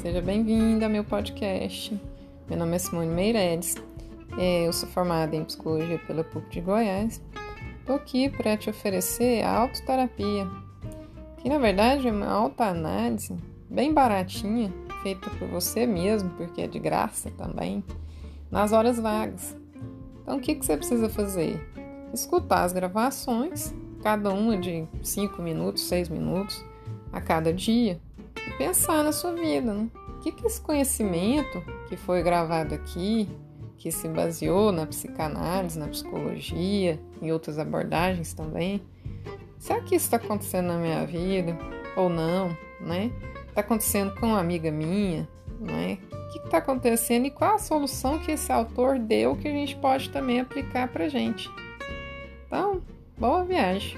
Seja bem-vinda ao meu podcast. Meu nome é Simone Meireles. É, eu sou formada em psicologia pela PUC de Goiás. Estou aqui para te oferecer a autoterapia, que na verdade é uma autoanálise bem baratinha, feita por você mesmo, porque é de graça também, nas horas vagas. Então, o que, que você precisa fazer? Escutar as gravações, cada uma de 5 minutos, 6 minutos a cada dia pensar na sua vida. Né? O que, que esse conhecimento que foi gravado aqui, que se baseou na psicanálise, na psicologia, em outras abordagens também, será que isso está acontecendo na minha vida ou não, né? Está acontecendo com uma amiga minha, né? O que está acontecendo e qual a solução que esse autor deu que a gente pode também aplicar para gente? Então, boa viagem!